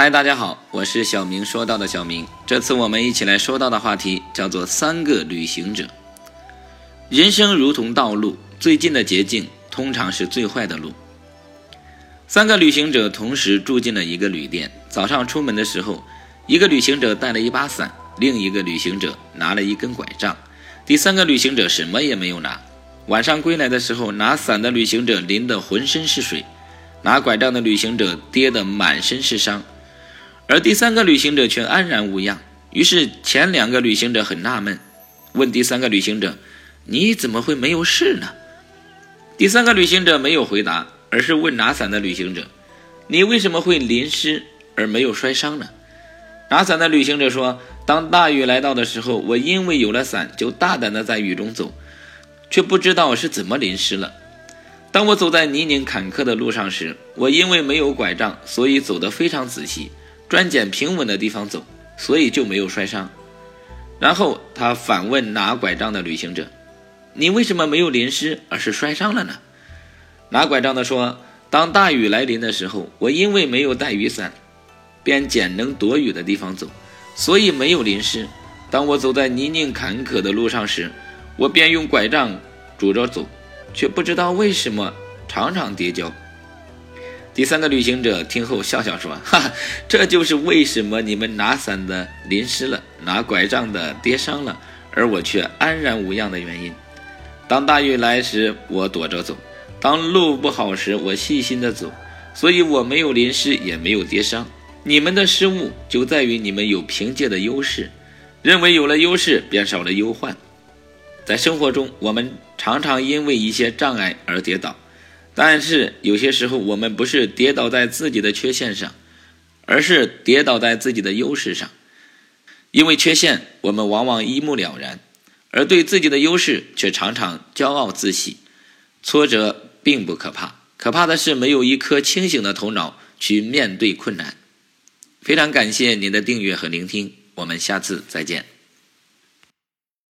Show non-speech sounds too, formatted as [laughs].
嗨，大家好，我是小明说到的小明。这次我们一起来说到的话题叫做“三个旅行者”。人生如同道路，最近的捷径通常是最坏的路。三个旅行者同时住进了一个旅店。早上出门的时候，一个旅行者带了一把伞，另一个旅行者拿了一根拐杖，第三个旅行者什么也没有拿。晚上归来的时候，拿伞的旅行者淋得浑身是水，拿拐杖的旅行者跌得满身是伤。而第三个旅行者却安然无恙。于是前两个旅行者很纳闷，问第三个旅行者：“你怎么会没有事呢？”第三个旅行者没有回答，而是问拿伞的旅行者：“你为什么会淋湿而没有摔伤呢？”拿伞的旅行者说：“当大雨来到的时候，我因为有了伞，就大胆地在雨中走，却不知道是怎么淋湿了。当我走在泥泞坎坷的路上时，我因为没有拐杖，所以走得非常仔细。”专捡平稳的地方走，所以就没有摔伤。然后他反问拿拐杖的旅行者：“你为什么没有淋湿，而是摔伤了呢？”拿拐杖的说：“当大雨来临的时候，我因为没有带雨伞，便捡能躲雨的地方走，所以没有淋湿。当我走在泥泞坎坷的路上时，我便用拐杖拄着走，却不知道为什么常常跌跤。”第三个旅行者听后笑笑说：“ [laughs] 哈哈，这就是为什么你们拿伞的淋湿了，拿拐杖的跌伤了，而我却安然无恙的原因。当大雨来时，我躲着走；当路不好时，我细心的走，所以我没有淋湿，也没有跌伤。你们的失误就在于你们有凭借的优势，认为有了优势便少了忧患。在生活中，我们常常因为一些障碍而跌倒。”但是有些时候，我们不是跌倒在自己的缺陷上，而是跌倒在自己的优势上。因为缺陷，我们往往一目了然，而对自己的优势却常常骄傲自喜。挫折并不可怕，可怕的是没有一颗清醒的头脑去面对困难。非常感谢您的订阅和聆听，我们下次再见。